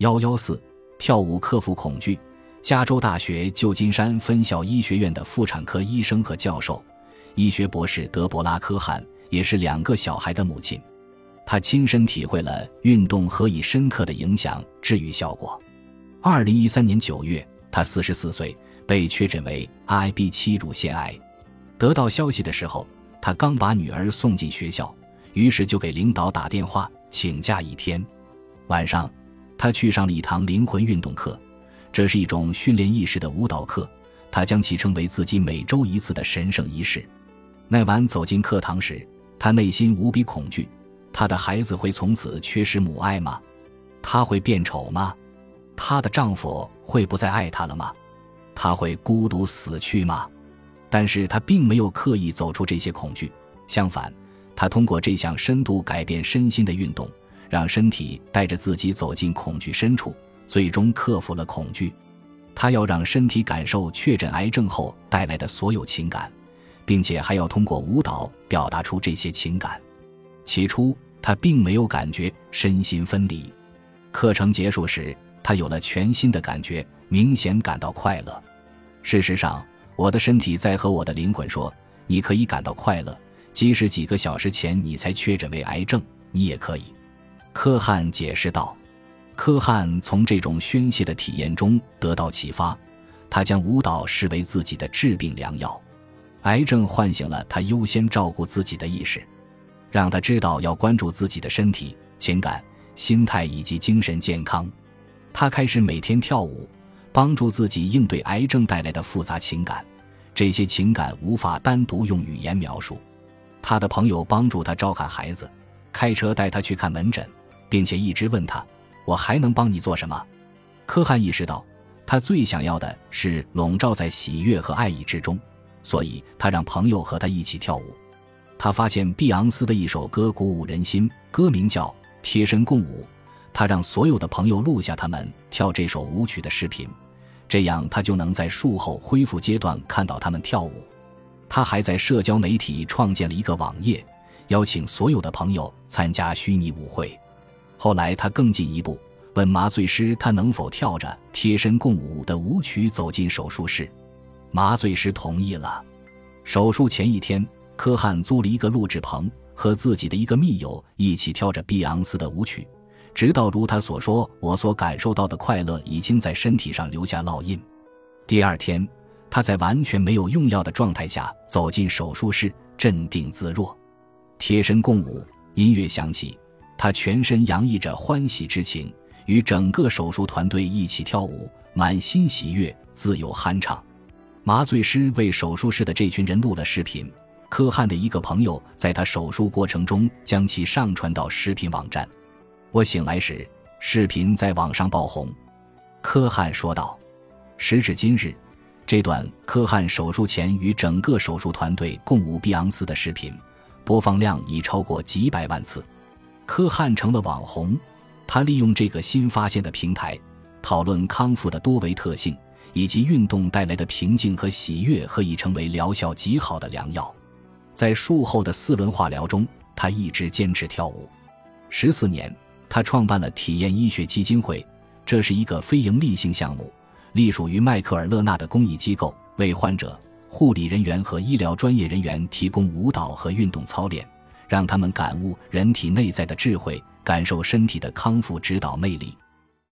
幺幺四，跳舞克服恐惧。加州大学旧金山分校医学院的妇产科医生和教授，医学博士德伯拉·科汉也是两个小孩的母亲。她亲身体会了运动何以深刻的影响治愈效果。二零一三年九月，她四十四岁，被确诊为 IB 七乳腺癌。得到消息的时候，她刚把女儿送进学校，于是就给领导打电话请假一天。晚上，她去上了一堂灵魂运动课。这是一种训练意识的舞蹈课，他将其称为自己每周一次的神圣仪式。那晚走进课堂时，他内心无比恐惧：他的孩子会从此缺失母爱吗？他会变丑吗？她的丈夫会不再爱她了吗？他会孤独死去吗？但是他并没有刻意走出这些恐惧，相反，他通过这项深度改变身心的运动，让身体带着自己走进恐惧深处。最终克服了恐惧，他要让身体感受确诊癌症后带来的所有情感，并且还要通过舞蹈表达出这些情感。起初，他并没有感觉身心分离。课程结束时，他有了全新的感觉，明显感到快乐。事实上，我的身体在和我的灵魂说：“你可以感到快乐，即使几个小时前你才确诊为癌症，你也可以。”科汉解释道。科汉从这种宣泄的体验中得到启发，他将舞蹈视为自己的治病良药。癌症唤醒了他优先照顾自己的意识，让他知道要关注自己的身体、情感、心态以及精神健康。他开始每天跳舞，帮助自己应对癌症带来的复杂情感。这些情感无法单独用语言描述。他的朋友帮助他照看孩子，开车带他去看门诊，并且一直问他。我还能帮你做什么？科汉意识到，他最想要的是笼罩在喜悦和爱意之中，所以他让朋友和他一起跳舞。他发现碧昂斯的一首歌鼓舞人心，歌名叫《贴身共舞》。他让所有的朋友录下他们跳这首舞曲的视频，这样他就能在术后恢复阶段看到他们跳舞。他还在社交媒体创建了一个网页，邀请所有的朋友参加虚拟舞会。后来，他更进一步问麻醉师：“他能否跳着贴身共舞的舞曲走进手术室？”麻醉师同意了。手术前一天，科汉租了一个录制棚，和自己的一个密友一起跳着碧昂斯的舞曲，直到如他所说，我所感受到的快乐已经在身体上留下烙印。第二天，他在完全没有用药的状态下走进手术室，镇定自若。贴身共舞，音乐响起。他全身洋溢着欢喜之情，与整个手术团队一起跳舞，满心喜悦，自由酣畅。麻醉师为手术室的这群人录了视频。科汉的一个朋友在他手术过程中将其上传到视频网站。我醒来时，视频在网上爆红。科汉说道：“时至今日，这段科汉手术前与整个手术团队共舞碧昂斯的视频，播放量已超过几百万次。”科汉成了网红，他利用这个新发现的平台，讨论康复的多维特性以及运动带来的平静和喜悦，何以成为疗效极好的良药。在术后的四轮化疗中，他一直坚持跳舞。十四年，他创办了体验医学基金会，这是一个非营利性项目，隶属于迈克尔·勒纳的公益机构，为患者、护理人员和医疗专业人员提供舞蹈和运动操练。让他们感悟人体内在的智慧，感受身体的康复指导魅力。